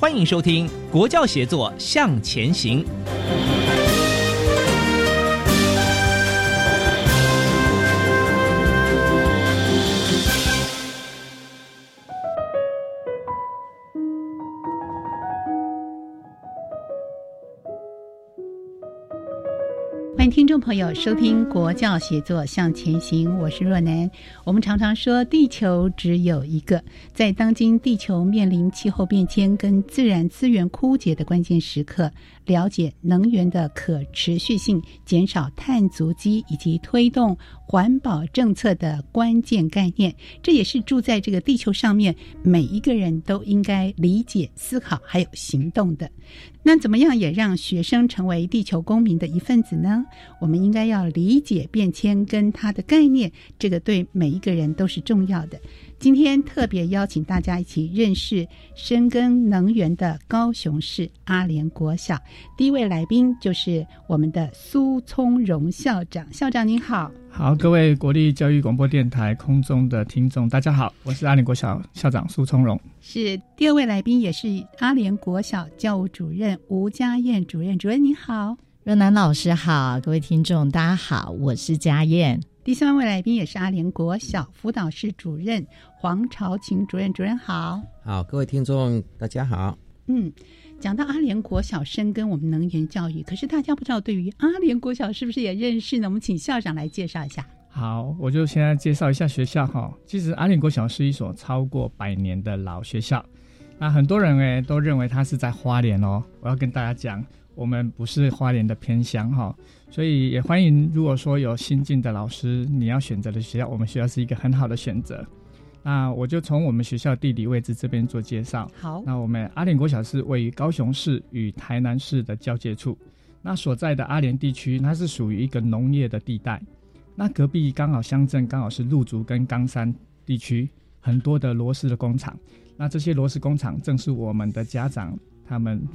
欢迎收听《国教协作向前行》。听众朋友收听《国教协作向前行》，我是若楠。我们常常说地球只有一个，在当今地球面临气候变迁跟自然资源枯竭的关键时刻，了解能源的可持续性、减少碳足迹以及推动环保政策的关键概念，这也是住在这个地球上面每一个人都应该理解、思考还有行动的。那怎么样也让学生成为地球公民的一份子呢？我们应该要理解变迁跟它的概念，这个对每一个人都是重要的。今天特别邀请大家一起认识深耕能源的高雄市阿联国小。第一位来宾就是我们的苏聪荣校长，校长您好。好，各位国立教育广播电台空中的听众，大家好，我是阿联国小校长苏聪荣。是第二位来宾，也是阿联国小教务主任吴家燕主任，主任您好。若楠老师好，各位听众大家好，我是家燕。第三位来宾也是阿联国小辅导室主任黄朝琴主任，主任好。好，各位听众大家好。嗯，讲到阿联国小深耕我们能源教育，可是大家不知道对于阿联国小是不是也认识呢？我们请校长来介绍一下。好，我就现在介绍一下学校哈。其实阿联国小是一所超过百年的老学校，那很多人诶都认为它是在花莲哦。我要跟大家讲。我们不是花莲的偏乡哈，所以也欢迎如果说有新进的老师，你要选择的学校，我们学校是一个很好的选择。那我就从我们学校地理位置这边做介绍。好，那我们阿联国小是位于高雄市与台南市的交界处，那所在的阿联地区，它是属于一个农业的地带。那隔壁刚好乡镇刚好是鹿竹跟冈山地区，很多的螺丝的工厂。那这些螺丝工厂正是我们的家长他们。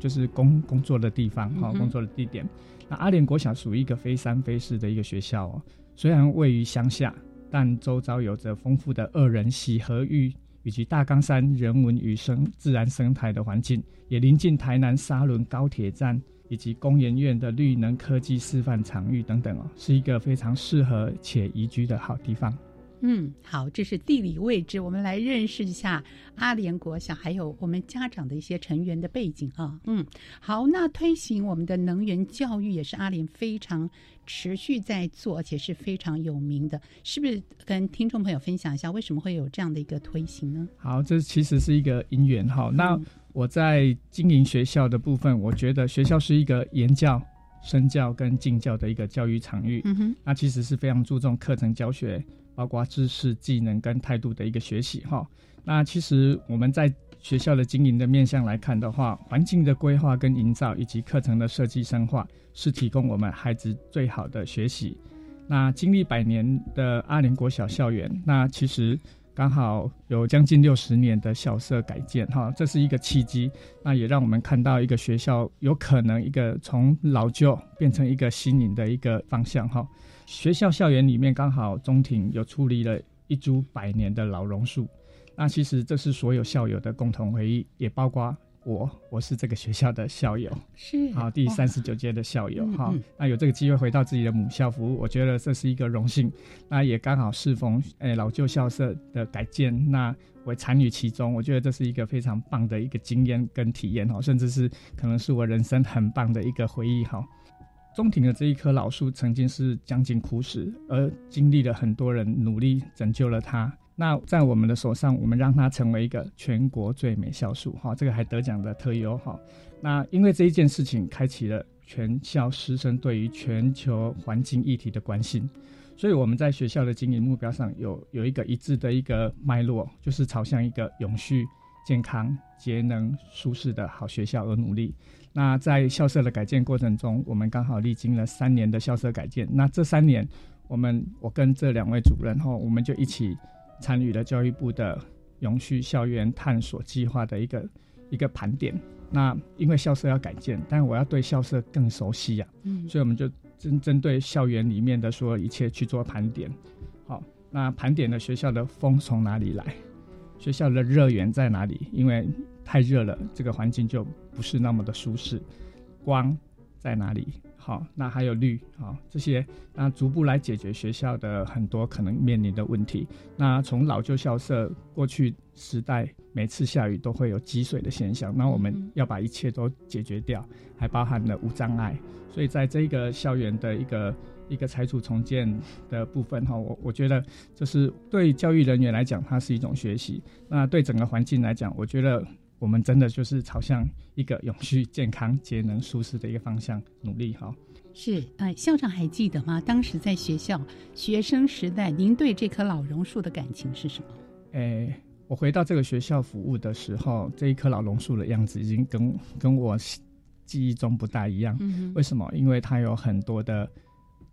就是工工作的地方，哈，工作的地点。那阿联国小属于一个非山非市的一个学校哦，虽然位于乡下，但周遭有着丰富的二人喜和玉以及大冈山人文与生自然生态的环境，也临近台南沙仑高铁站以及工研院的绿能科技示范场域等等哦，是一个非常适合且宜居的好地方。嗯，好，这是地理位置，我们来认识一下阿联国小，还有我们家长的一些成员的背景啊。嗯，好，那推行我们的能源教育也是阿联非常持续在做，而且是非常有名的，是不是？跟听众朋友分享一下，为什么会有这样的一个推行呢？好，这其实是一个因缘哈。那我在经营学校的部分，我觉得学校是一个言教、身教跟敬教的一个教育场域。嗯哼，那其实是非常注重课程教学。包括知识、技能跟态度的一个学习哈。那其实我们在学校的经营的面向来看的话，环境的规划跟营造，以及课程的设计深化，是提供我们孩子最好的学习。那经历百年的阿联国小校园，那其实刚好有将近六十年的校舍改建哈，这是一个契机。那也让我们看到一个学校有可能一个从老旧变成一个新颖的一个方向哈。学校校园里面刚好中庭有矗立了一株百年的老榕树，那其实这是所有校友的共同回忆，也包括我我是这个学校的校友，是好第三十九届的校友哈。那有这个机会回到自己的母校服务，我觉得这是一个荣幸。那也刚好适逢诶老旧校舍的改建，那我参与其中，我觉得这是一个非常棒的一个经验跟体验哈，甚至是可能是我人生很棒的一个回忆哈。中庭的这一棵老树曾经是将近枯死，而经历了很多人努力拯救了它。那在我们的手上，我们让它成为一个全国最美校树，哈，这个还得奖的特优，哈。那因为这一件事情，开启了全校师生对于全球环境议题的关心，所以我们在学校的经营目标上有有一个一致的一个脉络，就是朝向一个永续、健康、节能、舒适的好学校而努力。那在校舍的改建过程中，我们刚好历经了三年的校舍改建。那这三年，我们我跟这两位主任，哈，我们就一起。参与了教育部的永续校园探索计划的一个一个盘点。那因为校舍要改建，但我要对校舍更熟悉呀，嗯，所以我们就针针对校园里面的所有一切去做盘点。好，那盘点了学校的风从哪里来？学校的热源在哪里？因为太热了，这个环境就不是那么的舒适。光在哪里？好，那还有绿，好这些，那逐步来解决学校的很多可能面临的问题。那从老旧校舍过去时代，每次下雨都会有积水的现象，那我们要把一切都解决掉，还包含了无障碍。所以在这个校园的一个一个拆除重建的部分，哈，我我觉得就是对教育人员来讲，它是一种学习；那对整个环境来讲，我觉得。我们真的就是朝向一个永续、健康、节能、舒适的一个方向努力哈。是，哎，校长还记得吗？当时在学校学生时代，您对这棵老榕树的感情是什么？哎，我回到这个学校服务的时候，这一棵老榕树的样子已经跟跟我记忆中不大一样。嗯为什么？因为它有很多的。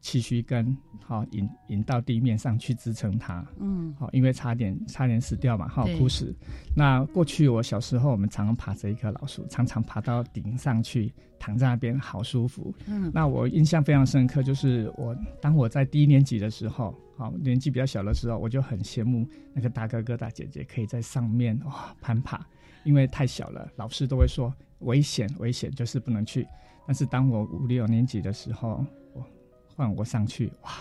气须根好引引到地面上去支撑它，嗯，好，因为差点差点死掉嘛，好枯死。那过去我小时候，我们常常爬着一棵老树，常常爬到顶上去，躺在那边好舒服。嗯，那我印象非常深刻，就是我当我在低一年级的时候，好年纪比较小的时候，我就很羡慕那个大哥哥大姐姐可以在上面哇攀爬，因为太小了，老师都会说危险危险，就是不能去。但是当我五六年级的时候，换我上去，哇！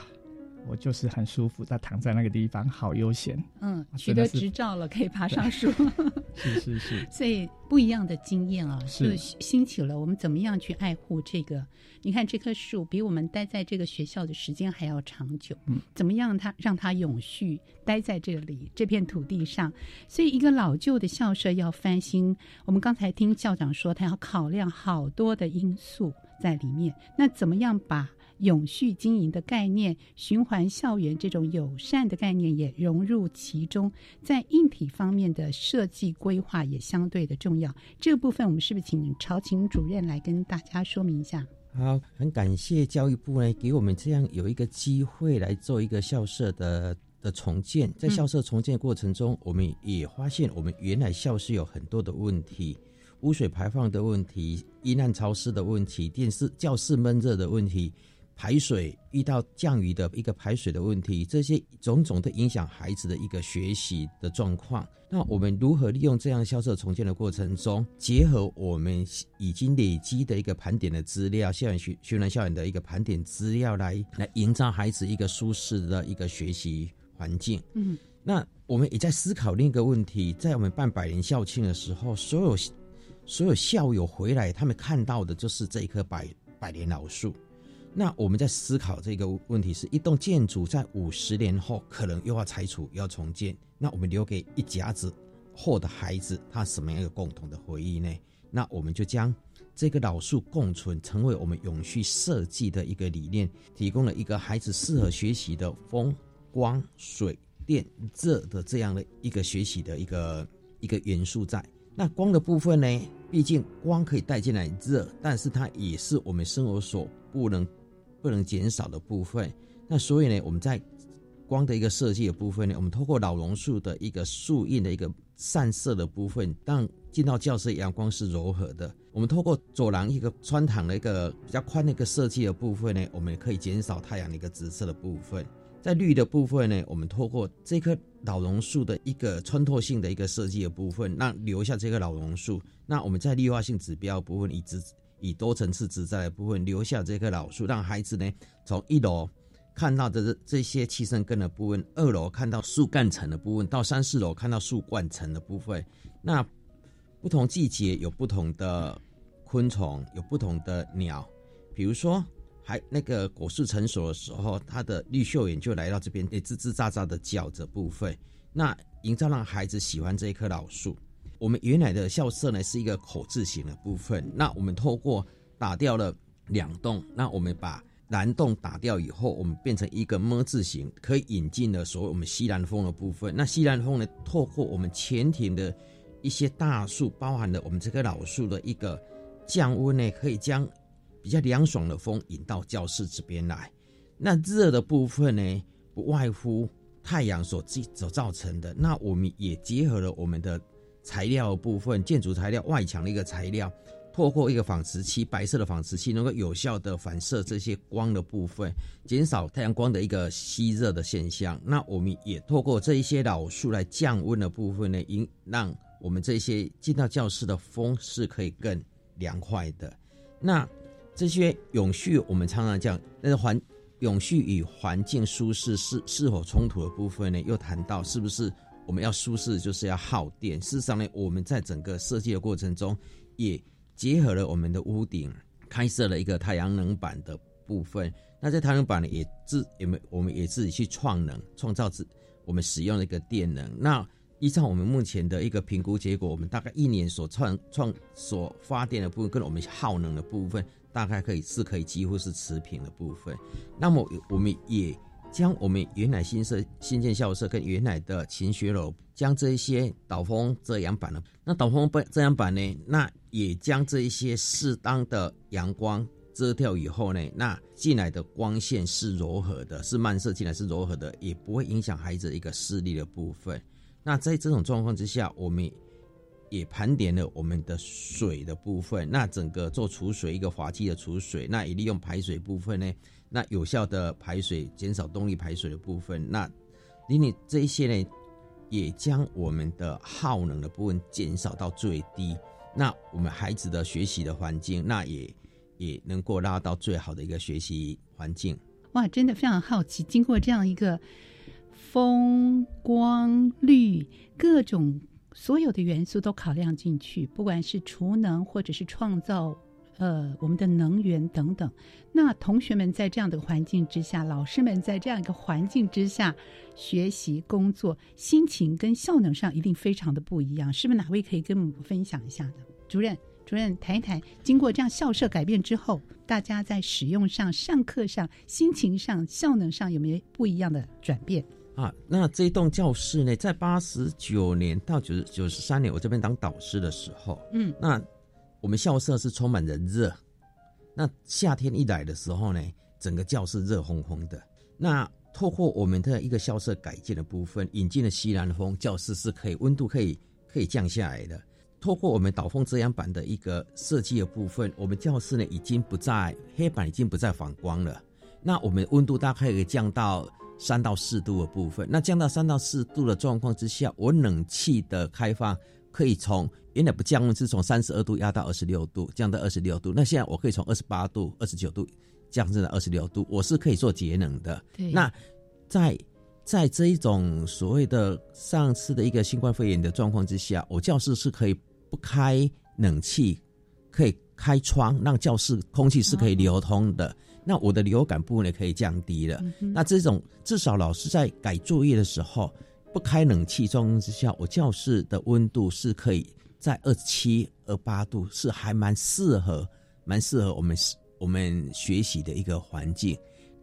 我就是很舒服，他躺在那个地方，好悠闲。嗯，取得执照了，可以爬上树。是是是。所以不一样的经验啊，是兴起了我们怎么样去爱护这个？你看这棵树比我们待在这个学校的时间还要长久。嗯，怎么样它让它永续待在这里这片土地上？所以一个老旧的校舍要翻新，我们刚才听校长说，他要考量好多的因素在里面。那怎么样把？永续经营的概念，循环校园这种友善的概念也融入其中，在硬体方面的设计规划也相对的重要。这个部分，我们是不是请朝晴主任来跟大家说明一下？好，很感谢教育部呢，给我们这样有一个机会来做一个校舍的的重建。在校舍重建过程中，我们也发现，我们原来校舍有很多的问题，污水排放的问题，阴暗潮湿的问题，电视教室闷热的问题。排水遇到降雨的一个排水的问题，这些种种的影响孩子的一个学习的状况。那我们如何利用这样校舍重建的过程中，结合我们已经累积的一个盘点的资料，校园学学园校园的一个盘点资料，来来营造孩子一个舒适的一个学习环境？嗯，那我们也在思考另一个问题，在我们办百年校庆的时候，所有所有校友回来，他们看到的就是这一棵百百年老树。那我们在思考这个问题是：一栋建筑在五十年后可能又要拆除、要重建，那我们留给一家子或的孩子，他什么样一个共同的回忆呢？那我们就将这个老树共存，成为我们永续设计的一个理念，提供了一个孩子适合学习的风、光、水电、热的这样的一个学习的一个一个元素在。那光的部分呢？毕竟光可以带进来热，但是它也是我们生活所不能。不能减少的部分，那所以呢，我们在光的一个设计的部分呢，我们透过老榕树的一个树荫的一个散射的部分，让进到教室阳光是柔和的。我们透过走廊一个穿堂的一个比较宽的一个设计的部分呢，我们也可以减少太阳的一个直射的部分。在绿的部分呢，我们透过这棵老榕树的一个穿透性的一个设计的部分，让留下这棵老榕树。那我们在绿化性指标部分，以直以多层次植栽的部分留下这棵老树，让孩子呢从一楼看到的这些气生根的部分，二楼看到树干层的部分，到三四楼看到树冠层的部分。那不同季节有不同的昆虫，有不同的鸟，比如说。还那个果树成熟的时候，它的绿绣眼就来到这边，诶，吱吱喳喳的叫着部分。那营造让孩子喜欢这一棵老树。我们原来的校舍呢是一个口字形的部分，那我们透过打掉了两栋，那我们把南栋打掉以后，我们变成一个么字形，可以引进了所谓我们西南风的部分。那西南风呢，透过我们前庭的一些大树，包含了我们这棵老树的一个降温呢，可以将。比较凉爽的风引到教室这边来，那热的部分呢，不外乎太阳所所造成的。那我们也结合了我们的材料部分，建筑材料外墙的一个材料，透过一个纺织漆，白色的纺织漆，能够有效的反射这些光的部分，减少太阳光的一个吸热的现象。那我们也透过这一些老树来降温的部分呢，引让我们这些进到教室的风是可以更凉快的。那这些永续，我们常常讲，那个环永续与环境舒适是是否冲突的部分呢？又谈到是不是我们要舒适就是要耗电？事实上呢，我们在整个设计的过程中，也结合了我们的屋顶开设了一个太阳能板的部分。那在太阳能板呢，也自也没我们也自己去创能，创造自我们使用的一个电能。那依照我们目前的一个评估结果，我们大概一年所创创所发电的部分，跟我们耗能的部分。大概可以是可以几乎是持平的部分，那么我们也将我们原来新设新建校舍跟原来的勤学楼，将这一些导风遮阳板呢，那导风遮阳板呢，那也将这一些适当的阳光遮掉以后呢，那进来的光线是柔和的，是漫射进来是柔和的，也不会影响孩子一个视力的部分。那在这种状况之下，我们。也盘点了我们的水的部分，那整个做储水一个滑稽的储水，那也利用排水部分呢，那有效的排水，减少动力排水的部分，那你你这一些呢，也将我们的耗能的部分减少到最低，那我们孩子的学习的环境，那也也能够拉到最好的一个学习环境。哇，真的非常好奇，经过这样一个风光绿各种。所有的元素都考量进去，不管是储能或者是创造，呃，我们的能源等等。那同学们在这样的环境之下，老师们在这样一个环境之下学习工作，心情跟效能上一定非常的不一样。是不是哪位可以跟我们分享一下呢？主任，主任谈一谈，经过这样校舍改变之后，大家在使用上、上课上、心情上、效能上有没有不一样的转变？啊，那这栋教室呢，在八十九年到九十九十三年，我这边当导师的时候，嗯，那我们校舍是充满人热，那夏天一来的时候呢，整个教室热烘烘的。那透过我们的一个校舍改建的部分，引进了西南风，教室是可以温度可以可以降下来的。透过我们导风遮阳板的一个设计的部分，我们教室呢已经不再黑板已经不再反光了，那我们温度大概可以降到。三到四度的部分，那降到三到四度的状况之下，我冷气的开放可以从原来不降温是从三十二度压到二十六度，降到二十六度。那现在我可以从二十八度、二十九度降至了二十六度，我是可以做节能的。那在在这一种所谓的上次的一个新冠肺炎的状况之下，我教室是可以不开冷气，可以开窗，让教室空气是可以流通的。那我的流感部分也可以降低了。那这种至少老师在改作业的时候，不开冷气状况之下，我教室的温度是可以在二七、二八度，是还蛮适合、蛮适合我们我们学习的一个环境。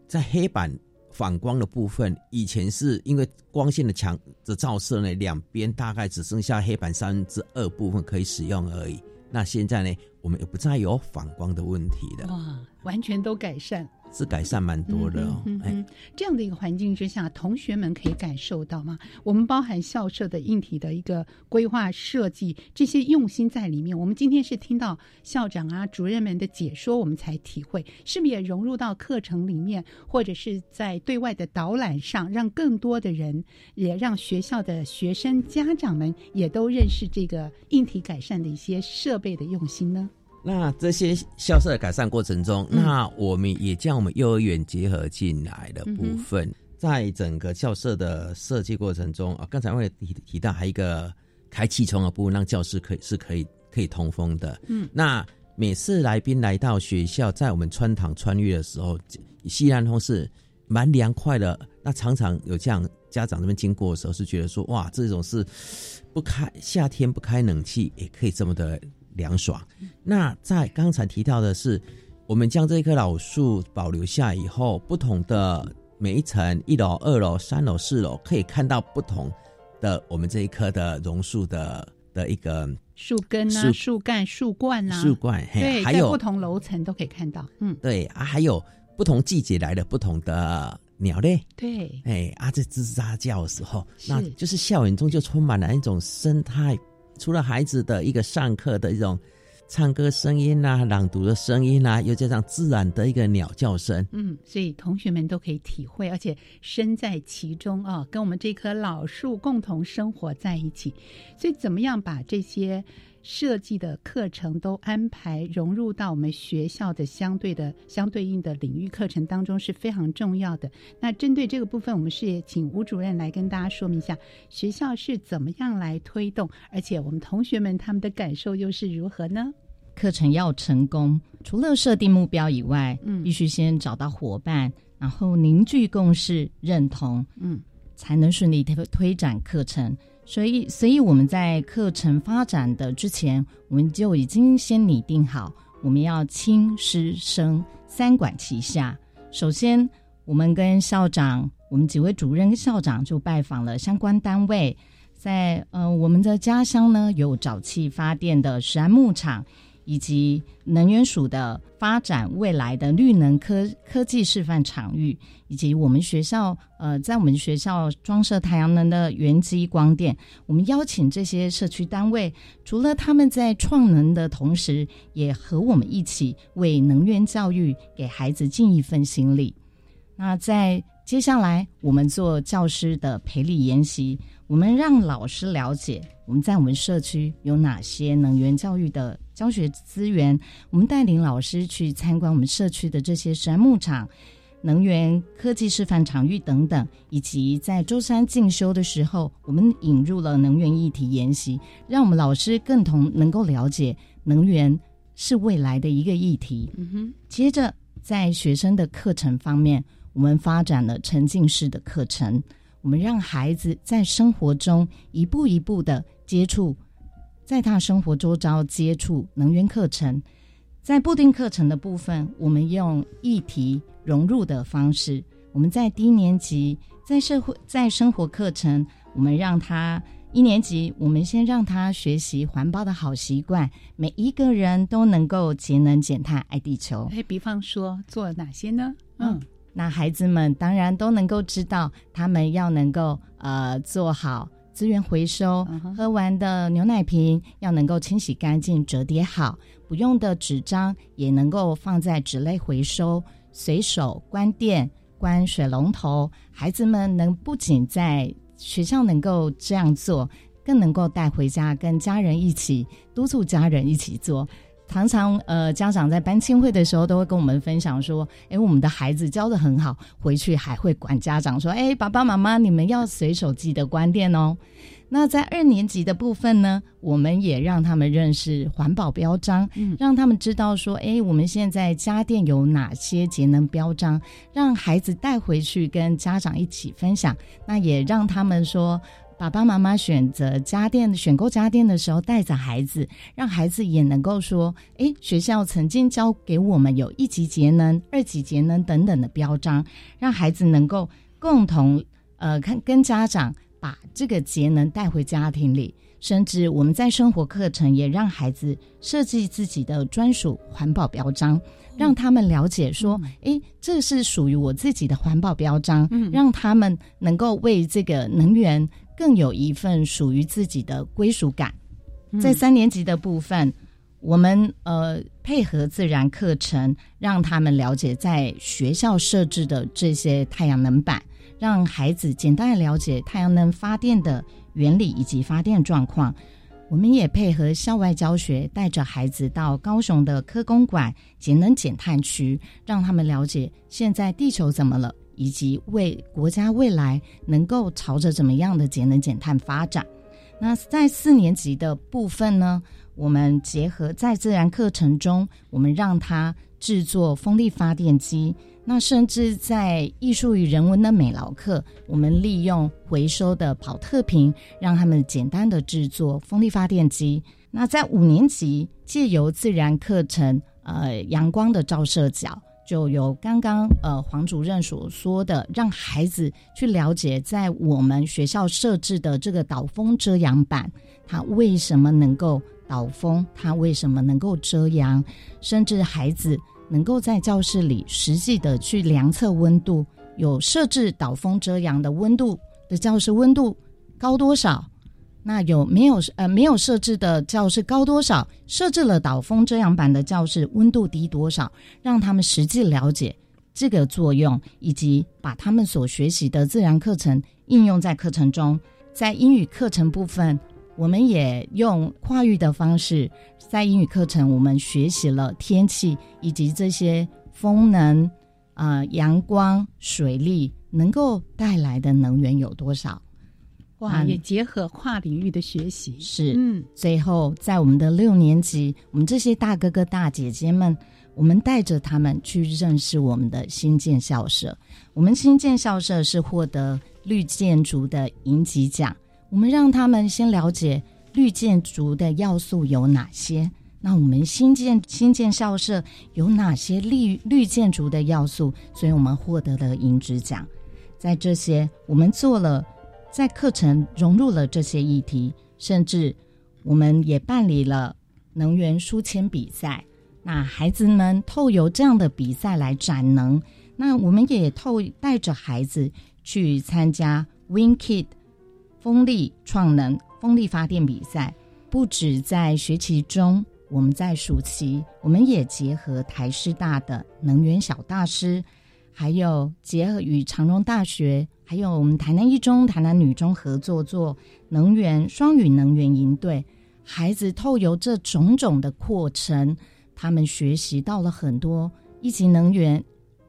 在黑板反光的部分，以前是因为光线的强的照射呢，两边大概只剩下黑板三分之二部分可以使用而已。那现在呢，我们也不再有反光的问题了。哇，完全都改善。是改善蛮多的哦。嗯，这样的一个环境之下，同学们可以感受到吗？我们包含校舍的硬体的一个规划设计，这些用心在里面。我们今天是听到校长啊、主任们的解说，我们才体会，是不是也融入到课程里面，或者是在对外的导览上，让更多的人，也让学校的学生、家长们也都认识这个硬体改善的一些设备的用心呢？那这些校舍的改善过程中，那我们也将我们幼儿园结合进来的部分，在整个校舍的设计过程中啊，刚才我也提提到，还有一个开气窗的部分，让教室可以是可以可以通风的。嗯，那每次来宾来到学校，在我们穿堂穿越的时候，西南风是蛮凉快的。那常常有这样家长这边经过的时候，是觉得说，哇，这种是不开夏天不开冷气也可以这么的。凉爽。那在刚才提到的是，我们将这一棵老树保留下以后，不同的每一层，一楼、二楼、三楼、四楼，可以看到不同的我们这一棵的榕树的的一个树根啊、树干、树冠啊、树冠。对，还有不同楼层都可以看到。嗯，对啊，还有不同季节来的不同的鸟类。对，哎啊，在吱吱喳喳叫的时候，那就是校园中就充满了一种生态。除了孩子的一个上课的一种唱歌声音啊、朗读的声音啊，又加上自然的一个鸟叫声，嗯，所以同学们都可以体会，而且身在其中啊，跟我们这棵老树共同生活在一起。所以，怎么样把这些？设计的课程都安排融入到我们学校的相对的相对应的领域课程当中是非常重要的。那针对这个部分，我们是也请吴主任来跟大家说明一下，学校是怎么样来推动，而且我们同学们他们的感受又是如何呢？课程要成功，除了设定目标以外，嗯，必须先找到伙伴，然后凝聚共识、认同，嗯，才能顺利推推展课程。所以，所以我们在课程发展的之前，我们就已经先拟定好，我们要亲师生三管齐下。首先，我们跟校长，我们几位主任跟校长就拜访了相关单位，在呃我们的家乡呢有沼气发电的石安牧场。以及能源署的发展未来的绿能科科技示范场域，以及我们学校呃，在我们学校装设太阳能的原机光电，我们邀请这些社区单位，除了他们在创能的同时，也和我们一起为能源教育给孩子尽一份心力。那在接下来，我们做教师的培力研习，我们让老师了解我们在我们社区有哪些能源教育的。教学资源，我们带领老师去参观我们社区的这些山牧场、能源科技示范场域等等，以及在舟山进修的时候，我们引入了能源议题研习，让我们老师更同能够了解能源是未来的一个议题。嗯哼。接着，在学生的课程方面，我们发展了沉浸式的课程，我们让孩子在生活中一步一步的接触。在他生活周遭接触能源课程，在固定课程的部分，我们用议题融入的方式。我们在低年级，在社会在生活课程，我们让他一年级，我们先让他学习环保的好习惯，每一个人都能够节能减碳爱地球。哎，比方说做哪些呢？嗯，那孩子们当然都能够知道，他们要能够呃做好。资源回收，喝完的牛奶瓶要能够清洗干净、折叠好，不用的纸张也能够放在纸类回收。随手关电、关水龙头，孩子们能不仅在学校能够这样做，更能够带回家跟家人一起督促家人一起做。常常，呃，家长在班亲会的时候都会跟我们分享说：“哎，我们的孩子教的很好，回去还会管家长说：‘哎，爸爸妈妈，你们要随手记得关电哦。’那在二年级的部分呢，我们也让他们认识环保标章，让他们知道说：‘哎，我们现在家电有哪些节能标章？’让孩子带回去跟家长一起分享。那也让他们说。”爸爸妈妈选择家电、选购家电的时候，带着孩子，让孩子也能够说：“诶，学校曾经教给我们有一级节能、二级节能等等的标章，让孩子能够共同呃，看跟家长把这个节能带回家庭里。甚至我们在生活课程也让孩子设计自己的专属环保标章，让他们了解说，哎，这是属于我自己的环保标章，让他们能够为这个能源更有一份属于自己的归属感。在三年级的部分，我们呃配合自然课程，让他们了解在学校设置的这些太阳能板，让孩子简单的了解太阳能发电的。原理以及发电状况，我们也配合校外教学，带着孩子到高雄的科工馆节能减碳区，让他们了解现在地球怎么了，以及为国家未来能够朝着怎么样的节能减碳发展。那在四年级的部分呢，我们结合在自然课程中，我们让他制作风力发电机。那甚至在艺术与人文的美劳课，我们利用回收的跑特瓶，让他们简单的制作风力发电机。那在五年级，借由自然课程，呃，阳光的照射角，就由刚刚呃黄主任所说的，让孩子去了解，在我们学校设置的这个导风遮阳板，它为什么能够导风，它为什么能够遮阳，甚至孩子。能够在教室里实际的去量测温度，有设置导风遮阳的温度的教室温度高多少？那有没有呃没有设置的教室高多少？设置了导风遮阳板的教室温度低多少？让他们实际了解这个作用，以及把他们所学习的自然课程应用在课程中。在英语课程部分。我们也用跨域的方式，在英语课程，我们学习了天气以及这些风能、啊阳光、水力能够带来的能源有多少。哇，也结合跨领域的学习。是，嗯。最后，在我们的六年级，我们这些大哥哥大姐姐们，我们带着他们去认识我们的新建校舍。我们新建校舍是获得绿建筑的银级奖。我们让他们先了解绿建筑的要素有哪些。那我们新建新建校舍有哪些绿绿建筑的要素？所以我们获得了银质奖。在这些，我们做了在课程融入了这些议题，甚至我们也办理了能源书签比赛。那孩子们透由这样的比赛来展能。那我们也透带着孩子去参加 Win Kid。风力创能、风力发电比赛，不止在学期中，我们在暑期，我们也结合台师大的能源小大师，还有结合与长荣大学，还有我们台南一中、台南女中合作做能源双语能源营队。孩子透由这种种的过程，他们学习到了很多一级能源、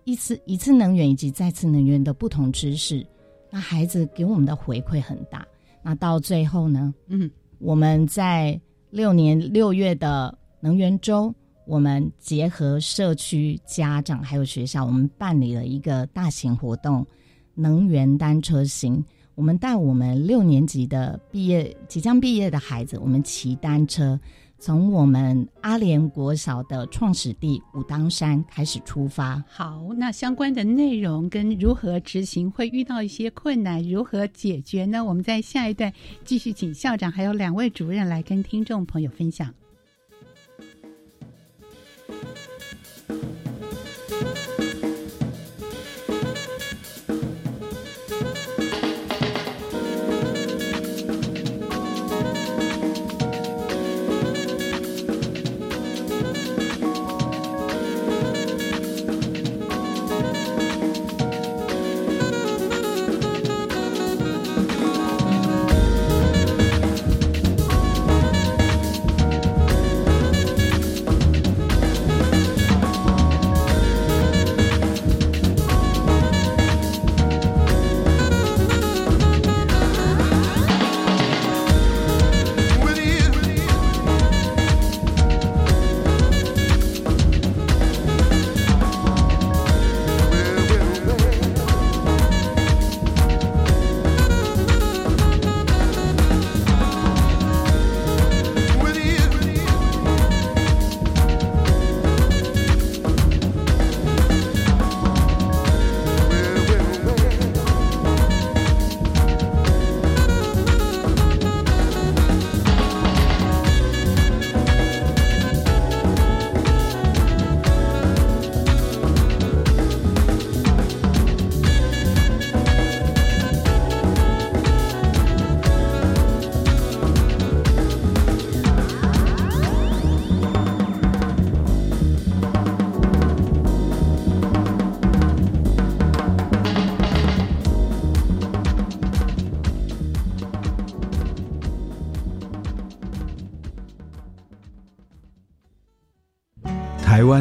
一次一次能源以及再次能源的不同知识。那孩子给我们的回馈很大。那到最后呢？嗯，我们在六年六月的能源周，我们结合社区、家长还有学校，我们办理了一个大型活动——能源单车行。我们带我们六年级的毕业即将毕业的孩子，我们骑单车。从我们阿联国小的创始地武当山开始出发。好，那相关的内容跟如何执行会遇到一些困难，如何解决呢？我们在下一段继续请校长还有两位主任来跟听众朋友分享。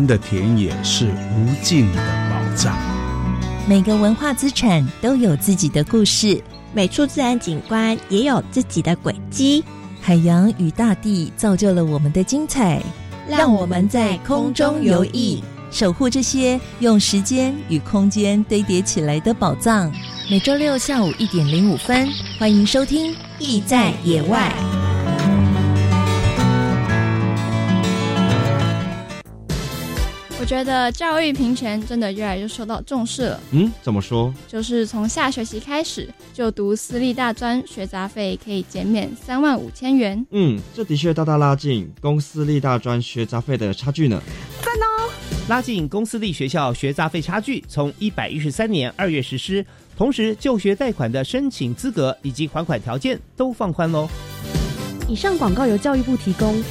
的田野是无尽的宝藏。每个文化资产都有自己的故事，每处自然景观也有自己的轨迹。海洋与大地造就了我们的精彩，让我们在空中游弋，守护这些用时间与空间堆叠起来的宝藏。每周六下午一点零五分，欢迎收听《意在野外》。觉得教育平权真的越来越受到重视了。嗯，怎么说？就是从下学期开始，就读私立大专学杂费可以减免三万五千元。嗯，这的确大大拉近公私立大专学杂费的差距呢。赞哦！拉近公私立学校学杂费差距，从一百一十三年二月实施，同时就学贷款的申请资格以及还款条件都放宽喽。以上广告由教育部提供。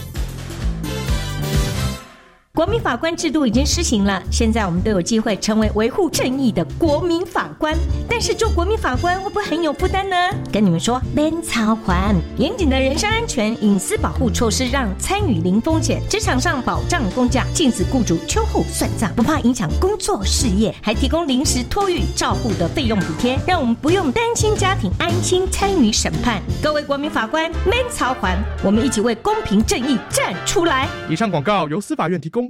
国民法官制度已经施行了，现在我们都有机会成为维护正义的国民法官。但是做国民法官会不会很有负担呢？跟你们说，免操环严谨的人身安全隐私保护措施，让参与零风险，职场上保障工价，禁止雇主秋后算账，不怕影响工作事业，还提供临时托育照护的费用补贴，让我们不用担心家庭，安心参与审判。各位国民法官，免操环，我们一起为公平正义站出来。以上广告由司法院提供。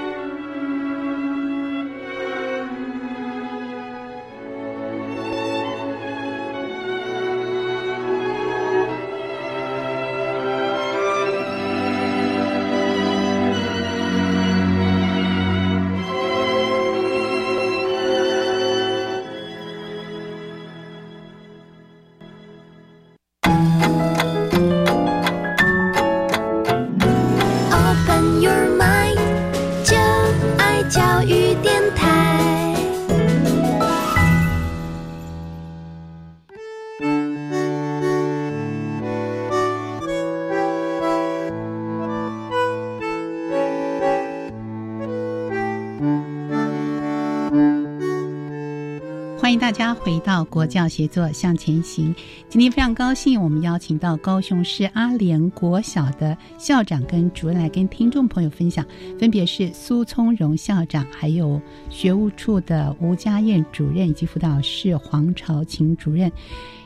回到国教协作向前行，今天非常高兴，我们邀请到高雄市阿联国小的校长跟主任来跟听众朋友分享，分别是苏聪荣校长，还有学务处的吴家燕主任以及辅导室黄朝琴主任。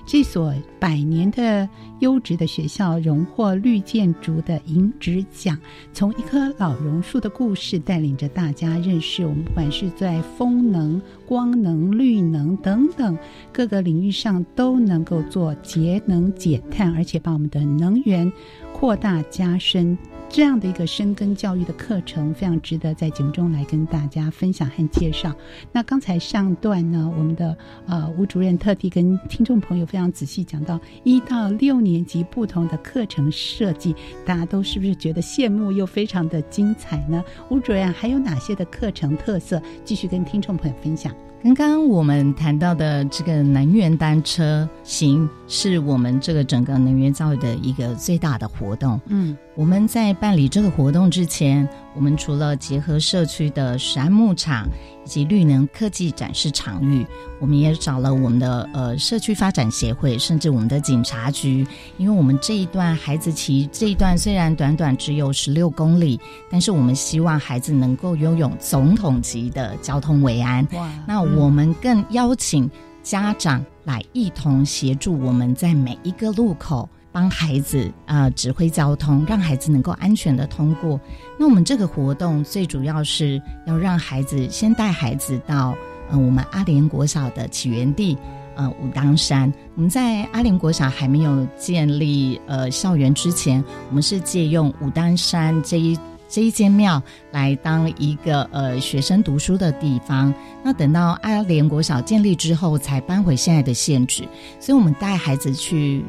这所百年的优质的学校荣获绿建筑的银质奖，从一棵老榕树的故事带领着大家认识我们，不管是在风能、光能、绿能等等各个领域上，都能够做节能减碳，而且把我们的能源扩大加深。这样的一个深耕教育的课程，非常值得在节目中来跟大家分享和介绍。那刚才上段呢，我们的呃吴主任特地跟听众朋友非常仔细讲到一到六年级不同的课程设计，大家都是不是觉得羡慕又非常的精彩呢？吴主任还有哪些的课程特色，继续跟听众朋友分享？刚刚我们谈到的这个能源单车行，是我们这个整个能源教育的一个最大的活动。嗯，我们在办理这个活动之前，我们除了结合社区的石安牧场。以及绿能科技展示场域，我们也找了我们的呃社区发展协会，甚至我们的警察局，因为我们这一段孩子骑这一段虽然短短只有十六公里，但是我们希望孩子能够拥有总统级的交通维安。哇！那我们更邀请家长来一同协助我们在每一个路口。帮孩子啊指挥交通，让孩子能够安全的通过。那我们这个活动最主要是要让孩子先带孩子到呃我们阿联国小的起源地呃武当山。我们在阿联国小还没有建立呃校园之前，我们是借用武当山这一这一间庙来当一个呃学生读书的地方。那等到阿联国小建立之后，才搬回现在的现址。所以我们带孩子去。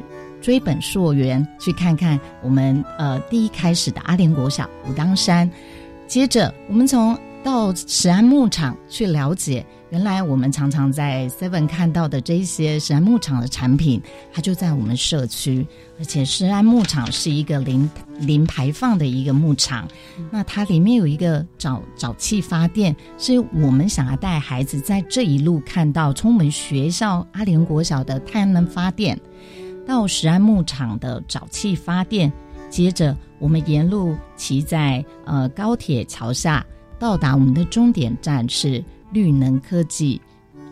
追本溯源，去看看我们呃第一开始的阿联国小武当山，接着我们从到石安牧场去了解，原来我们常常在 Seven 看到的这些石安牧场的产品，它就在我们社区，而且石安牧场是一个零零排放的一个牧场，那它里面有一个沼沼气发电，是我们想要带孩子在这一路看到，从我们学校阿联国小的太阳能发电。到石安牧场的沼气发电，接着我们沿路骑在呃高铁桥下，到达我们的终点站是绿能科技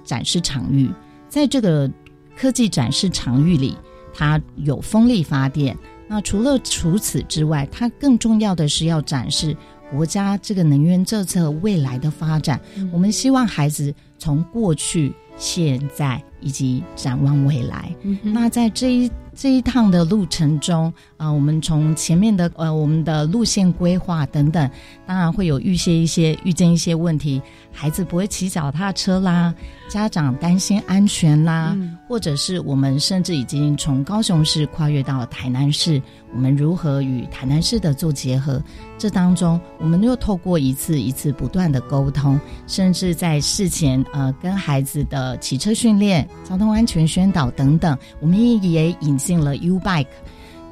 展示场域。在这个科技展示场域里，它有风力发电。那除了除此之外，它更重要的是要展示国家这个能源政策未来的发展。我们希望孩子从过去、现在以及展望未来。那在这一。这一趟的路程中，啊，我们从前面的呃，我们的路线规划等等，当然会有遇些一些遇见一些问题，孩子不会骑脚踏车啦，家长担心安全啦，或者是我们甚至已经从高雄市跨越到了台南市，我们如何与台南市的做结合？这当中，我们又透过一次一次不断的沟通，甚至在事前呃，跟孩子的骑车训练、交通安全宣导等等，我们也引。进了 U Bike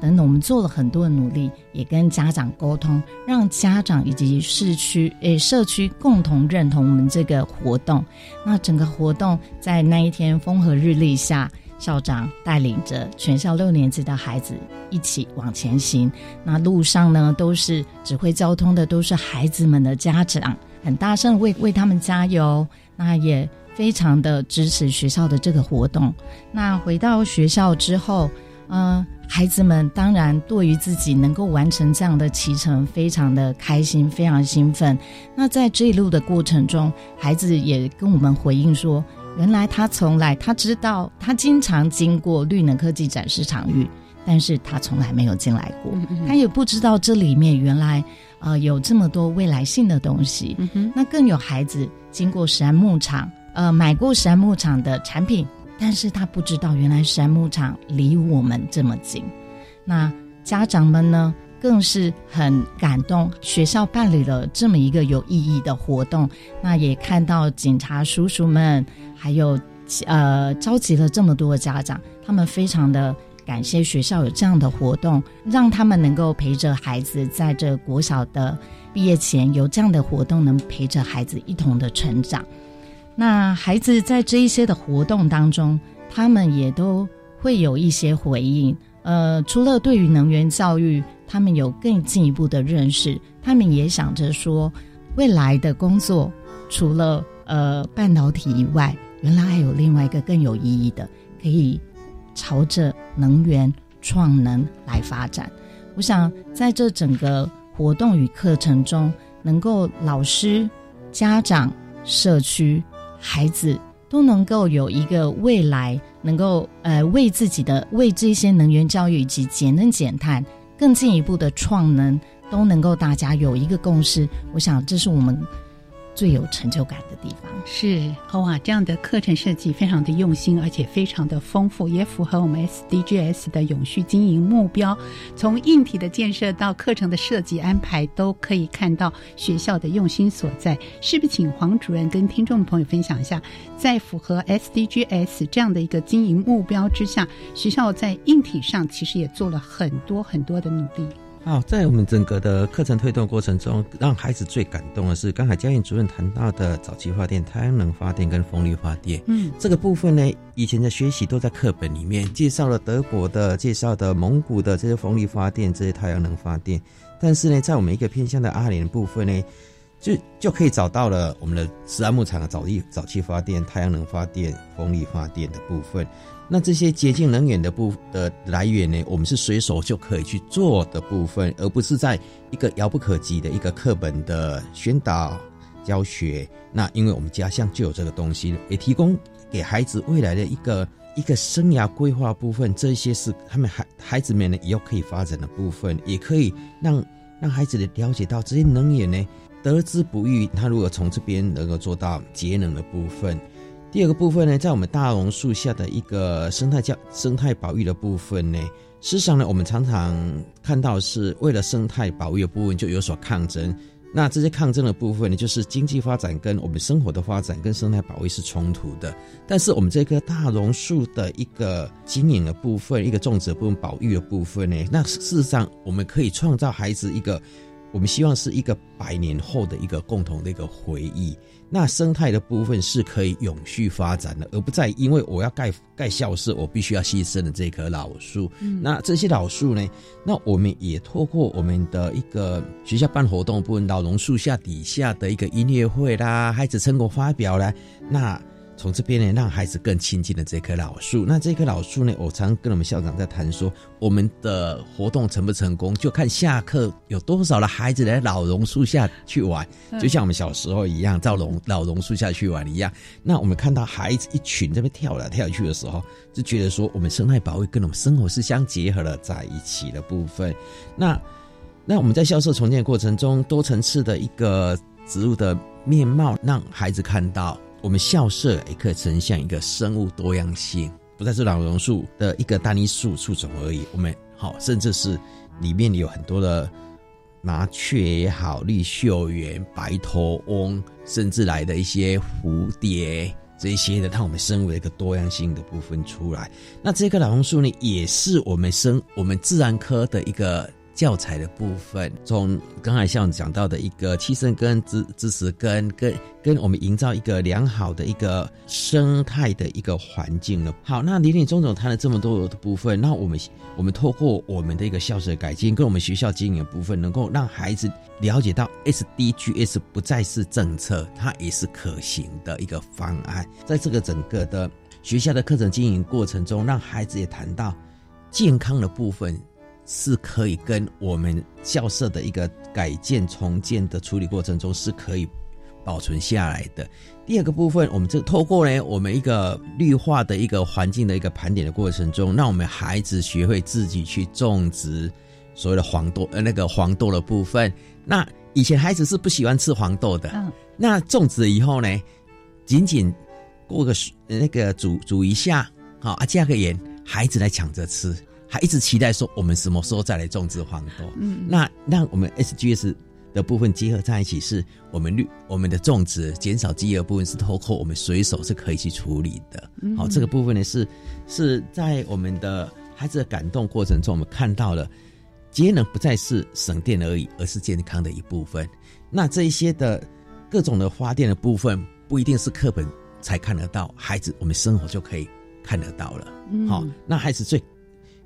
等等，我们做了很多的努力，也跟家长沟通，让家长以及市区诶社区共同认同我们这个活动。那整个活动在那一天风和日丽下，校长带领着全校六年级的孩子一起往前行。那路上呢，都是指挥交通的，都是孩子们的家长，很大声为为他们加油。那也非常的支持学校的这个活动。那回到学校之后。嗯，孩子们当然对于自己能够完成这样的骑乘，非常的开心，非常兴奋。那在这一路的过程中，孩子也跟我们回应说，原来他从来他知道，他经常经过绿能科技展示场域，但是他从来没有进来过，他也不知道这里面原来呃有这么多未来性的东西。那更有孩子经过石安牧场，呃，买过石安牧场的产品。但是他不知道，原来山牧场离我们这么近。那家长们呢，更是很感动。学校办理了这么一个有意义的活动，那也看到警察叔叔们，还有呃，召集了这么多的家长，他们非常的感谢学校有这样的活动，让他们能够陪着孩子在这国小的毕业前有这样的活动，能陪着孩子一同的成长。那孩子在这一些的活动当中，他们也都会有一些回应。呃，除了对于能源教育，他们有更进一步的认识，他们也想着说，未来的工作除了呃半导体以外，原来还有另外一个更有意义的，可以朝着能源创能来发展。我想在这整个活动与课程中，能够老师、家长、社区。孩子都能够有一个未来，能够呃为自己的为这些能源教育以及节能减碳更进一步的创能，都能够大家有一个共识。我想这是我们。最有成就感的地方是哇，这样的课程设计非常的用心，而且非常的丰富，也符合我们 SDGs 的永续经营目标。从硬体的建设到课程的设计安排，都可以看到学校的用心所在。是不是请黄主任跟听众朋友分享一下，在符合 SDGs 这样的一个经营目标之下，学校在硬体上其实也做了很多很多的努力。好，在我们整个的课程推动过程中，让孩子最感动的是刚才教研主任谈到的早期发电、太阳能发电跟风力发电。嗯，这个部分呢，以前的学习都在课本里面介绍了德国的、介绍的蒙古的这些风力发电、这些太阳能发电，但是呢，在我们一个偏向的阿联部分呢，就就可以找到了我们的石安牧场的早期早期发电、太阳能发电、风力发电的部分。那这些洁净能源的部的来源呢？我们是随手就可以去做的部分，而不是在一个遥不可及的一个课本的宣导教学。那因为我们家乡就有这个东西，也提供给孩子未来的一个一个生涯规划部分。这些是他们孩孩子们呢以后可以发展的部分，也可以让让孩子的了解到这些能源呢得之不易。他如果从这边能够做到节能的部分。第二个部分呢，在我们大榕树下的一个生态教生态保育的部分呢，事实上呢，我们常常看到是为了生态保育的部分就有所抗争。那这些抗争的部分呢，就是经济发展跟我们生活的发展跟生态保育是冲突的。但是我们这棵大榕树的一个经营的部分、一个种植部分、保育的部分呢，那事实上我们可以创造孩子一个我们希望是一个百年后的一个共同的一个回忆。那生态的部分是可以永续发展的，而不再因为我要盖盖校舍，我必须要牺牲的这棵老树。嗯，那这些老树呢？那我们也透过我们的一个学校办活动部分，老榕树下底下的一个音乐会啦，孩子成果发表啦，那。从这边呢，让孩子更亲近的这棵老树。那这棵老树呢，我常跟我们校长在谈说，我们的活动成不成功，就看下课有多少的孩子来老榕树下去玩，就像我们小时候一样，到榕老榕树下去玩一样。那我们看到孩子一群这边跳来跳去的时候，就觉得说，我们生态保育跟我们生活是相结合了在一起的部分。那那我们在校舍重建过程中，多层次的一个植物的面貌，让孩子看到。我们校舍也可以呈现一个生物多样性，不再是老榕树的一个单一树树种而已。我们好，甚至是里面有很多的麻雀也好，绿绣园、白头翁，甚至来的一些蝴蝶这些的，让我们生物的一个多样性的部分出来。那这棵老榕树呢，也是我们生我们自然科的一个。教材的部分，从刚才像讲到的一个气生根、知知识根，跟跟我们营造一个良好的一个生态的一个环境了。好，那林林总总谈了这么多的部分，那我们我们透过我们的一个校舍改进，跟我们学校经营的部分，能够让孩子了解到 SDGs 不再是政策，它也是可行的一个方案。在这个整个的学校的课程经营过程中，让孩子也谈到健康的部分。是可以跟我们校舍的一个改建重建的处理过程中是可以保存下来的。第二个部分，我们这透过呢，我们一个绿化的一个环境的一个盘点的过程中，让我们孩子学会自己去种植所谓的黄豆呃那个黄豆的部分。那以前孩子是不喜欢吃黄豆的，那种植以后呢，仅仅过个那个煮煮一下，好啊加个盐，孩子来抢着吃。还一直期待说，我们什么时候再来种植黄豆？嗯，那让我们 SGS 的部分结合在一起，是我们绿我们的种植减少饥饿部分是透过我们随手是可以去处理的。好，这个部分呢是是在我们的孩子的感动过程中，我们看到了节能不再是省电而已，而是健康的一部分。那这一些的各种的发电的部分，不一定是课本才看得到，孩子我们生活就可以看得到了。好，那孩子最。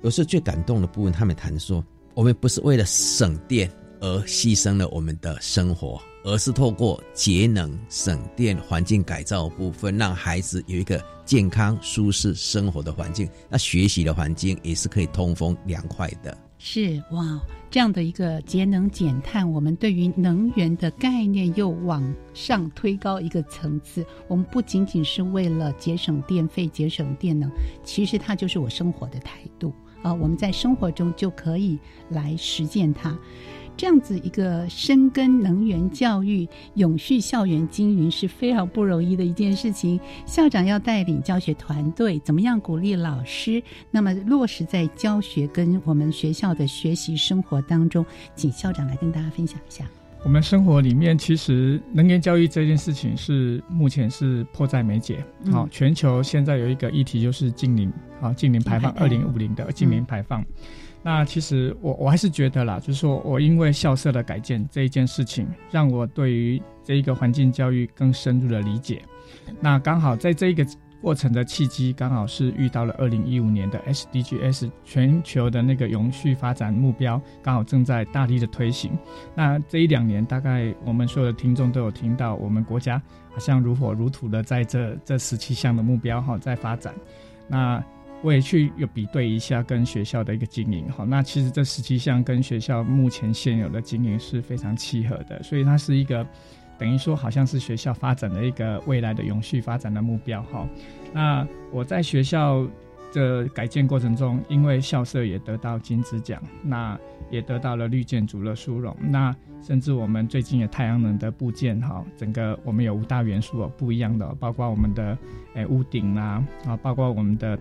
有时候最感动的部分，他们谈说，我们不是为了省电而牺牲了我们的生活，而是透过节能、省电、环境改造部分，让孩子有一个健康、舒适生活的环境。那学习的环境也是可以通风、凉快的。是哇，这样的一个节能减碳，我们对于能源的概念又往上推高一个层次。我们不仅仅是为了节省电费、节省电能，其实它就是我生活的态度。啊，我们在生活中就可以来实践它，这样子一个深耕能源教育、永续校园经营是非常不容易的一件事情。校长要带领教学团队，怎么样鼓励老师，那么落实在教学跟我们学校的学习生活当中，请校长来跟大家分享一下。我们生活里面，其实能源教育这件事情是目前是迫在眉睫。好，全球现在有一个议题就是近零啊，近零排放，二零五零的近零排放。那其实我我还是觉得啦，就是说我因为校舍的改建这一件事情，让我对于这一个环境教育更深入的理解。那刚好在这一个。过程的契机刚好是遇到了二零一五年的 SDGs 全球的那个永续发展目标，刚好正在大力的推行。那这一两年，大概我们所有的听众都有听到，我们国家好像如火如荼的在这这十七项的目标哈在发展。那我也去有比对一下跟学校的一个经营哈，那其实这十七项跟学校目前现有的经营是非常契合的，所以它是一个。等于说，好像是学校发展的一个未来的永续发展的目标哈。那我在学校的改建过程中，因为校舍也得到金质奖，那也得到了绿建筑的殊荣。那甚至我们最近的太阳能的部件哈，整个我们有五大元素哦，不一样的，包括我们的诶屋顶啦，啊，包括我们的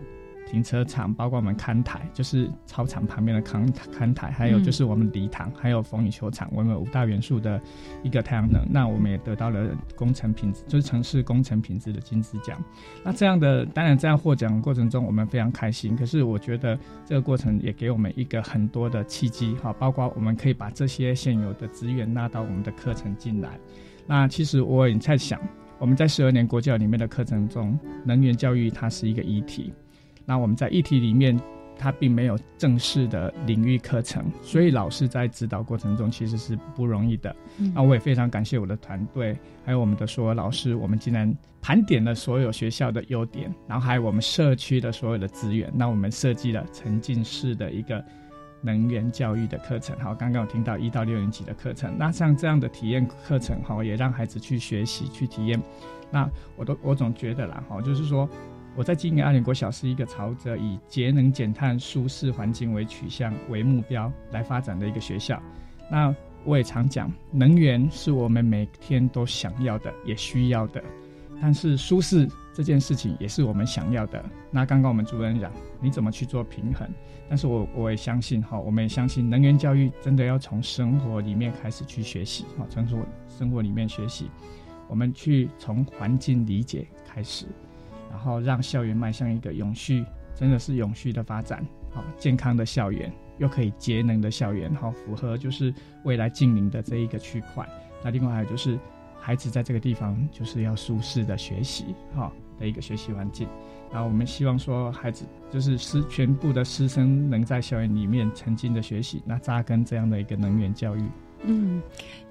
停车场，包括我们看台，就是操场旁边的看看台，还有就是我们礼堂，还有风雨球场，我们五大元素的一个太阳能。那我们也得到了工程品质，就是城市工程品质的金质奖。那这样的，当然这样获奖过程中，我们非常开心。可是我觉得这个过程也给我们一个很多的契机，哈，包括我们可以把这些现有的资源纳到我们的课程进来。那其实我也在想。我们在十二年国教里面的课程中，能源教育它是一个议题。那我们在议题里面，它并没有正式的领域课程，所以老师在指导过程中其实是不容易的。那我也非常感谢我的团队，还有我们的所有老师，我们竟然盘点了所有学校的优点，然后还有我们社区的所有的资源，那我们设计了沉浸式的一个。能源教育的课程，好，刚刚有听到一到六年级的课程，那像这样的体验课程，哈，也让孩子去学习、去体验。那我都我总觉得啦，哈，就是说我在经营二点国小是一个朝着以节能减碳、舒适环境为取向为目标来发展的一个学校。那我也常讲，能源是我们每天都想要的，也需要的，但是舒适这件事情也是我们想要的。那刚刚我们主任讲，你怎么去做平衡？但是我我也相信哈，我们也相信能源教育真的要从生活里面开始去学习哈，从生生活里面学习，我们去从环境理解开始，然后让校园迈向一个永续，真的是永续的发展，好健康的校园，又可以节能的校园，好符合就是未来近邻的这一个区块。那另外还有就是孩子在这个地方就是要舒适的学习哈的一个学习环境。然后我们希望说，孩子就是师全部的师生能在校园里面沉浸的学习，那扎根这样的一个能源教育。嗯，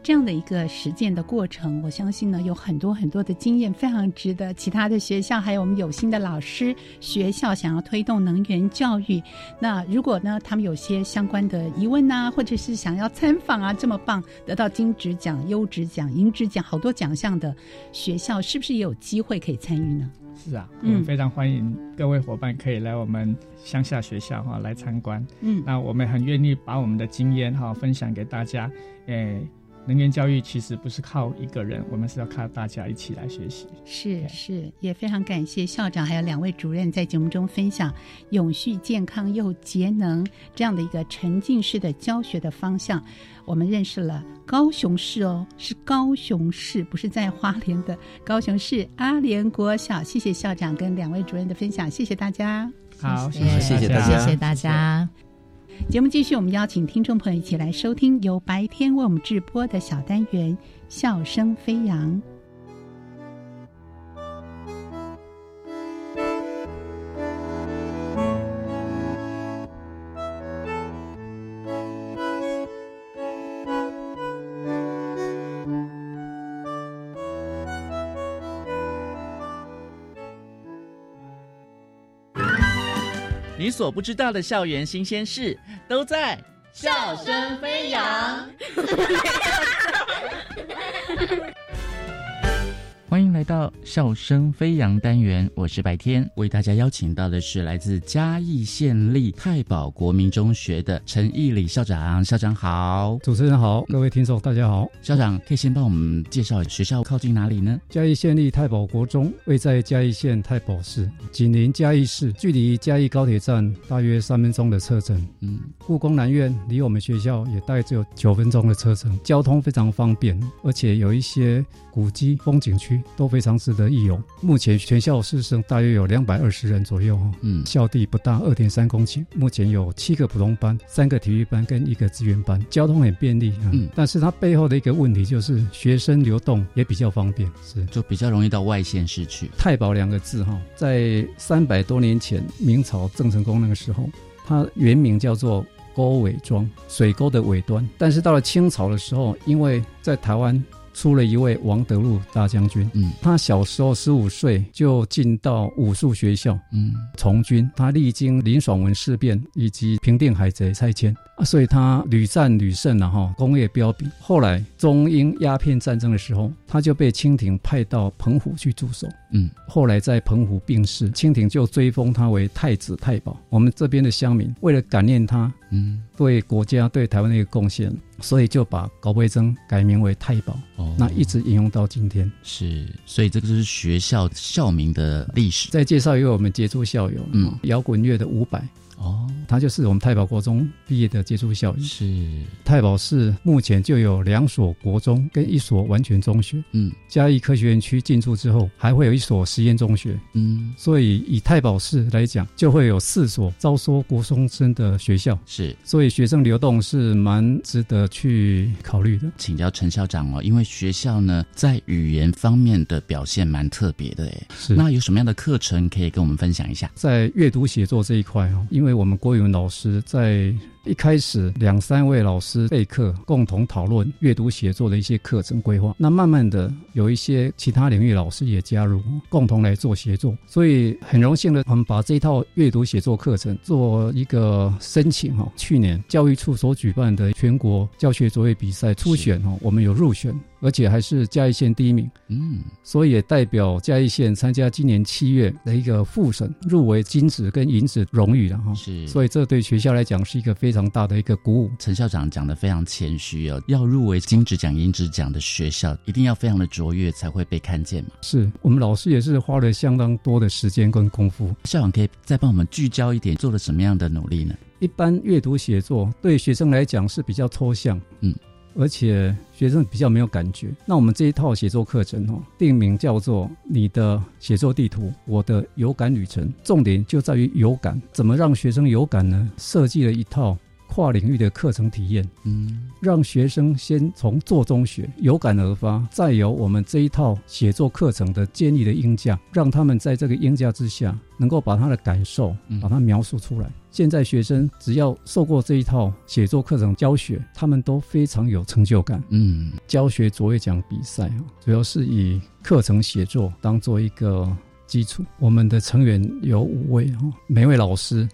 这样的一个实践的过程，我相信呢有很多很多的经验，非常值得其他的学校还有我们有心的老师学校想要推动能源教育。那如果呢他们有些相关的疑问呐，或者是想要参访啊，这么棒，得到金质奖、优质奖、银质奖好多奖项的学校，是不是也有机会可以参与呢？是啊，我们非常欢迎各位伙伴可以来我们乡下学校哈来参观。嗯，那我们很愿意把我们的经验哈分享给大家。诶，能源教育其实不是靠一个人，我们是要靠大家一起来学习。是是，也非常感谢校长还有两位主任在节目中分享永续、健康又节能这样的一个沉浸式的教学的方向。我们认识了高雄市哦，是高雄市，不是在花莲的高雄市阿联国小。谢谢校长跟两位主任的分享，谢谢大家。好，谢谢谢谢大家，谢谢大家。节目继续，我们邀请听众朋友一起来收听由白天为我们直播的小单元《笑声飞扬》。你所不知道的校园新鲜事，都在笑声飞扬。欢迎来到笑声飞扬单元，我是白天，为大家邀请到的是来自嘉义县立太保国民中学的陈义礼校长。校长好，主持人好，各位听众大家好。校长可以先帮我们介绍学校靠近哪里呢？嘉义县立太保国中位在嘉义县太保市，紧邻嘉义市，距离嘉义高铁站大约三分钟的车程。嗯，故宫南院离我们学校也大概只有九分钟的车程，交通非常方便，而且有一些古迹、风景区。都非常值得一游。目前全校师生大约有两百二十人左右哈，嗯，校地不大，二点三公顷。目前有七个普通班、三个体育班跟一个资源班，交通很便利。嗯，但是它背后的一个问题就是学生流动也比较方便，是就比较容易到外县市去。太保两个字哈，在三百多年前明朝郑成功那个时候，它原名叫做沟尾庄，水沟的尾端。但是到了清朝的时候，因为在台湾。出了一位王德禄大将军，嗯，他小时候十五岁就进到武术学校，嗯，从军。他历经林爽文事变以及平定海贼蔡牵，啊，所以他屡战屡胜了哈，功业彪炳。后来中英鸦片战争的时候，他就被清廷派到澎湖去驻守。嗯，后来在澎湖病逝，清廷就追封他为太子太保。我们这边的乡民为了感念他，嗯，对国家对台湾的一个贡献，所以就把高倍增改名为太保。哦，那一直沿用到今天。是，所以这个就是学校校名的历史。再介绍一位我们杰出校友，嗯，摇滚乐的伍佰。哦，他就是我们太保国中毕业的杰出校友。是太保市目前就有两所国中跟一所完全中学。嗯，嘉义科学园区进驻之后，还会有一所实验中学。嗯，所以以太保市来讲，就会有四所招收国中生的学校。是，所以学生流动是蛮值得去考虑的。请教陈校长哦，因为学校呢在语言方面的表现蛮特别的诶。是，那有什么样的课程可以跟我们分享一下？在阅读写作这一块哦，因为因为我们郭勇老师在一开始两三位老师备课，共同讨论阅读写作的一些课程规划。那慢慢的有一些其他领域老师也加入，共同来做协作。所以很荣幸的，我们把这套阅读写作课程做一个申请哈。去年教育处所举办的全国教学卓越比赛初选哈，我们有入选，而且还是嘉义县第一名。嗯，所以也代表嘉义县参加今年七月的一个复审，入围金子跟银子荣誉了哈。是，所以这对学校来讲是一个非常。非常大的一个鼓舞。陈校长讲的非常谦虚哦，要入围金质奖、银质奖的学校，一定要非常的卓越才会被看见嘛。是我们老师也是花了相当多的时间跟功夫。校长可以再帮我们聚焦一点，做了什么样的努力呢？一般阅读写作对学生来讲是比较抽象，嗯，而且学生比较没有感觉。那我们这一套写作课程哦，定名叫做“你的写作地图，我的有感旅程”，重点就在于有感，怎么让学生有感呢？设计了一套。跨领域的课程体验，嗯，让学生先从做中学，有感而发，再由我们这一套写作课程的建立的音架，让他们在这个音架之下，能够把他的感受，把它描述出来。现在学生只要受过这一套写作课程教学，他们都非常有成就感。嗯，教学卓越奖比赛啊，主要是以课程写作当做一个基础。我们的成员有五位哈，每位老师。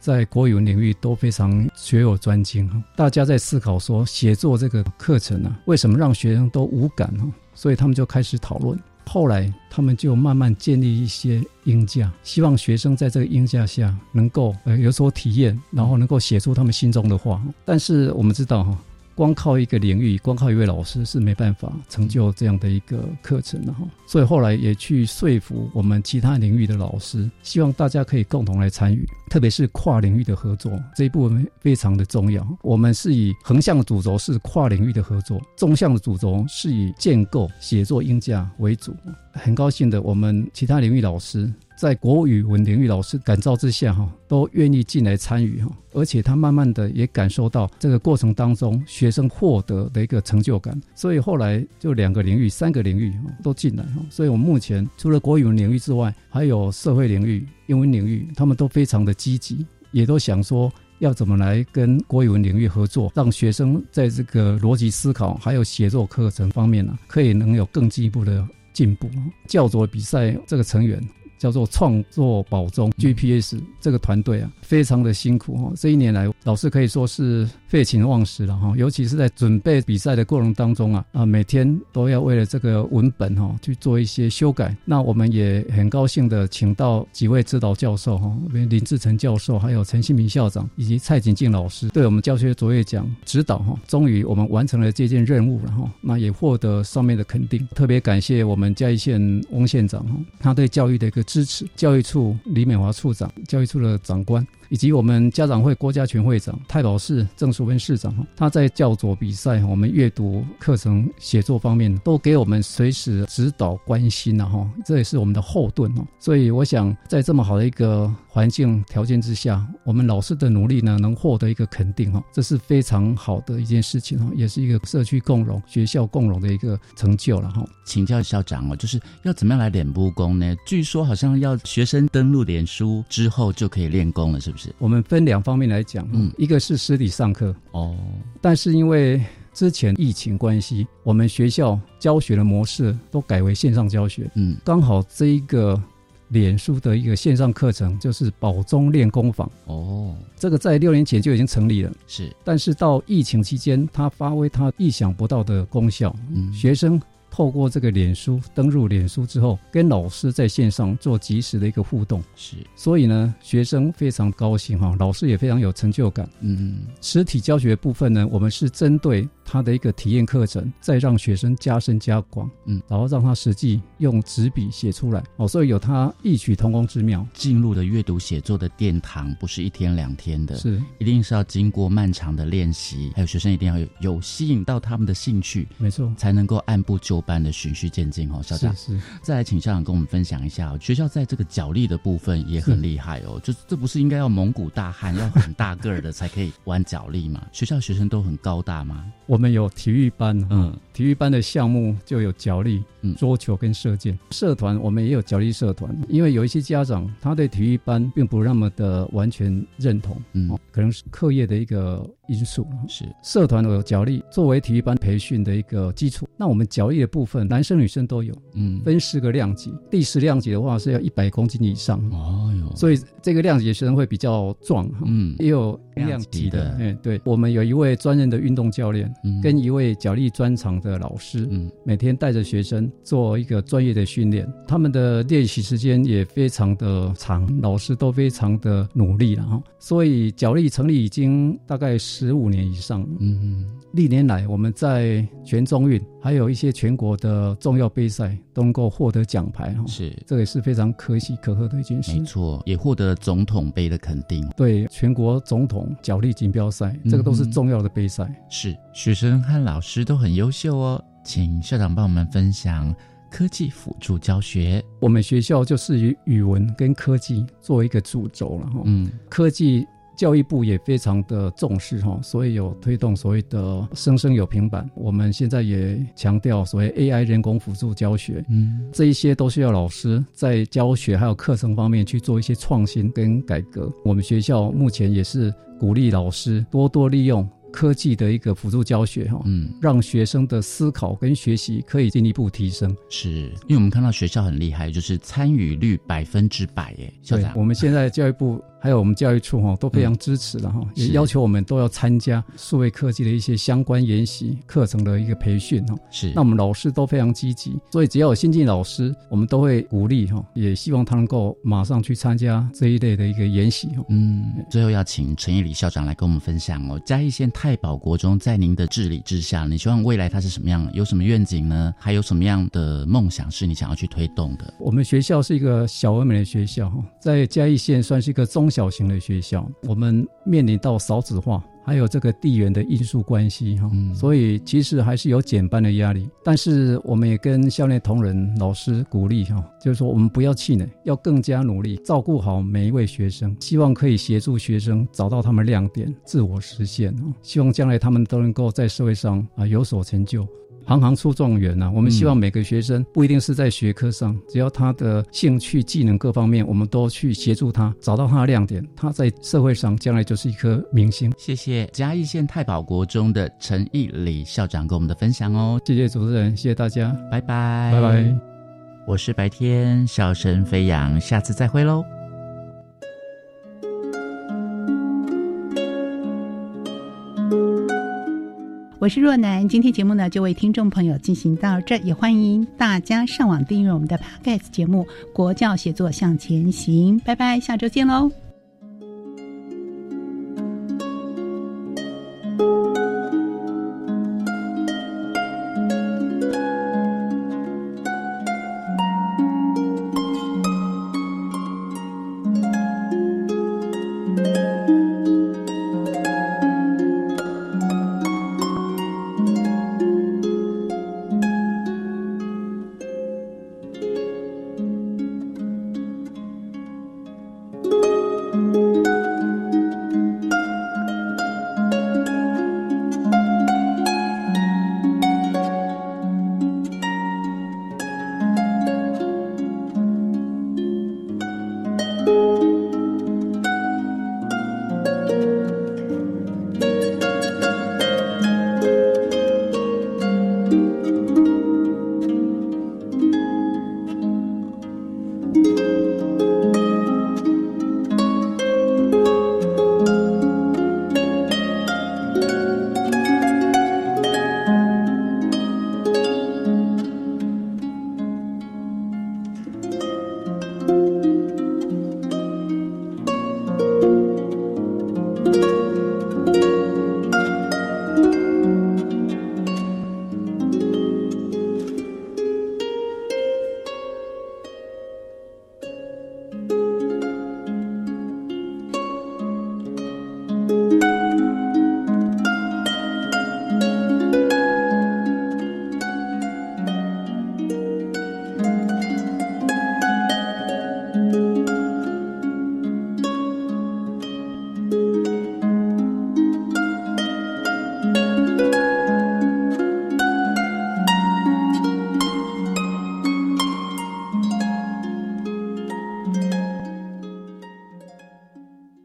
在国语文领域都非常学有专精哈，大家在思考说写作这个课程呢，为什么让学生都无感哈？所以他们就开始讨论。后来他们就慢慢建立一些音架，希望学生在这个音架下能够呃有所体验，然后能够写出他们心中的话。但是我们知道哈。光靠一个领域，光靠一位老师是没办法成就这样的一个课程的哈。所以后来也去说服我们其他领域的老师，希望大家可以共同来参与，特别是跨领域的合作这一部分非常的重要。我们是以横向的主轴是跨领域的合作，纵向的主轴是以建构写作音架为主。很高兴的，我们其他领域老师。在国语文领域老师感召之下，哈，都愿意进来参与，哈，而且他慢慢的也感受到这个过程当中学生获得的一个成就感，所以后来就两个领域、三个领域都进来，哈，所以我目前除了国语文领域之外，还有社会领域、英文领域，他们都非常的积极，也都想说要怎么来跟国语文领域合作，让学生在这个逻辑思考还有写作课程方面呢，可以能有更进一步的进步。教作比赛这个成员。叫做创作宝中 GPS 这个团队啊，非常的辛苦哈。这一年来，老师可以说是废寝忘食了哈。尤其是在准备比赛的过程当中啊，啊，每天都要为了这个文本哈去做一些修改。那我们也很高兴的请到几位指导教授哈，林志成教授，还有陈新明校长以及蔡景进老师，对我们教学卓越奖指导哈。终于我们完成了这件任务了哈。那也获得上面的肯定，特别感谢我们嘉义县翁县长哈，他对教育的一个。支持教育处李美华处长，教育处的长官。以及我们家长会郭家全会长、太保市郑淑芬市长哈，他在教佐比赛、我们阅读课程写作方面都给我们随时指导关心了哈，这也是我们的后盾哦。所以我想，在这么好的一个环境条件之下，我们老师的努力呢，能获得一个肯定哈，这是非常好的一件事情哈，也是一个社区共荣、学校共荣的一个成就了哈。请教校长哦，就是要怎么样来练武功呢？据说好像要学生登录脸书之后就可以练功了，是不是？我们分两方面来讲，嗯，一个是实体上课哦，但是因为之前疫情关系，我们学校教学的模式都改为线上教学，嗯，刚好这一个脸书的一个线上课程，就是保中练功坊。哦，这个在六年前就已经成立了，是。但是到疫情期间，它发挥它意想不到的功效，嗯，学生。透过这个脸书登入脸书之后，跟老师在线上做及时的一个互动，是，所以呢，学生非常高兴哈，老师也非常有成就感。嗯，实体教学部分呢，我们是针对他的一个体验课程，再让学生加深加广，嗯，然后让他实际用纸笔写出来，哦，所以有他异曲同工之妙。进入了阅读写作的殿堂，不是一天两天的，是，一定是要经过漫长的练习，还有学生一定要有有吸引到他们的兴趣，没错，才能够按部就。班的循序渐进哦，校长是是，再来请校长跟我们分享一下，学校在这个脚力的部分也很厉害哦，就这不是应该要蒙古大汉要很大个儿的才可以玩脚力吗？学校学生都很高大吗？我们有体育班，嗯，体育班的项目就有脚力、嗯桌球跟射箭。社团我们也有脚力社团，因为有一些家长他对体育班并不那么的完全认同，嗯，可能是课业的一个因素。是。社团有脚力作为体育班培训的一个基础，那我们脚力的部分，男生女生都有，嗯，分十个量级，第十量级的话是要一百公斤以上，哦哟，所以这个量级的学生会比较壮，嗯，也有量级的，哎，对，我们有一位专任的运动教练，跟一位脚力专长的老师，嗯，每天带着学生做一个专业的训练，他们的练习时间也非常的长，老师都非常的努力了哈，所以脚力成立已经大概十五年以上，嗯嗯，历年来我们在全中运还有一些全国的重要杯赛都能够获得奖牌哈，是，这也是非常可喜可贺的一件事，没错，也获得总统杯的肯定，对，全国总统脚力锦标赛，这个都是重要的杯赛，是。学生和老师都很优秀哦，请校长帮我们分享科技辅助教学。我们学校就是以语文跟科技作为一个主轴了哈。嗯，科技教育部也非常的重视哈，所以有推动所谓的“生生有平板”。我们现在也强调所谓 AI 人工辅助教学。嗯，这一些都需要老师在教学还有课程方面去做一些创新跟改革。我们学校目前也是鼓励老师多多利用。科技的一个辅助教学哈，嗯，让学生的思考跟学习可以进一步提升。是因为我们看到学校很厉害，就是参与率百分之百耶。校长，我们现在教育部。还有我们教育处哈都非常支持的哈，也要求我们都要参加数位科技的一些相关研习课程的一个培训哈。是，那我们老师都非常积极，所以只要有新进老师，我们都会鼓励哈，也希望他能够马上去参加这一类的一个研习哈。嗯，最后要请陈义礼校长来跟我们分享哦，嘉义县太保国中在您的治理之下，你希望未来它是什么样？有什么愿景呢？还有什么样的梦想是你想要去推动的？我们学校是一个小而美的学校哈，在嘉义县算是一个中。小型的学校，我们面临到少子化，还有这个地缘的因素关系哈，所以其实还是有减班的压力。但是我们也跟校内同仁、老师鼓励哈，就是说我们不要气馁，要更加努力，照顾好每一位学生，希望可以协助学生找到他们亮点，自我实现啊，希望将来他们都能够在社会上啊有所成就。行行出状元呐！我们希望每个学生不一定是在学科上，只要他的兴趣、技能各方面，我们都去协助他找到他的亮点，他在社会上将来就是一颗明星。谢谢嘉义县太保国中的陈义礼校长跟我们的分享哦！谢谢主持人，谢谢大家，拜拜，拜拜。我是白天笑声飞扬，下次再会喽。我是若楠，今天节目呢就为听众朋友进行到这，也欢迎大家上网订阅我们的 Podcast 节目《国教写作向前行》，拜拜，下周见喽。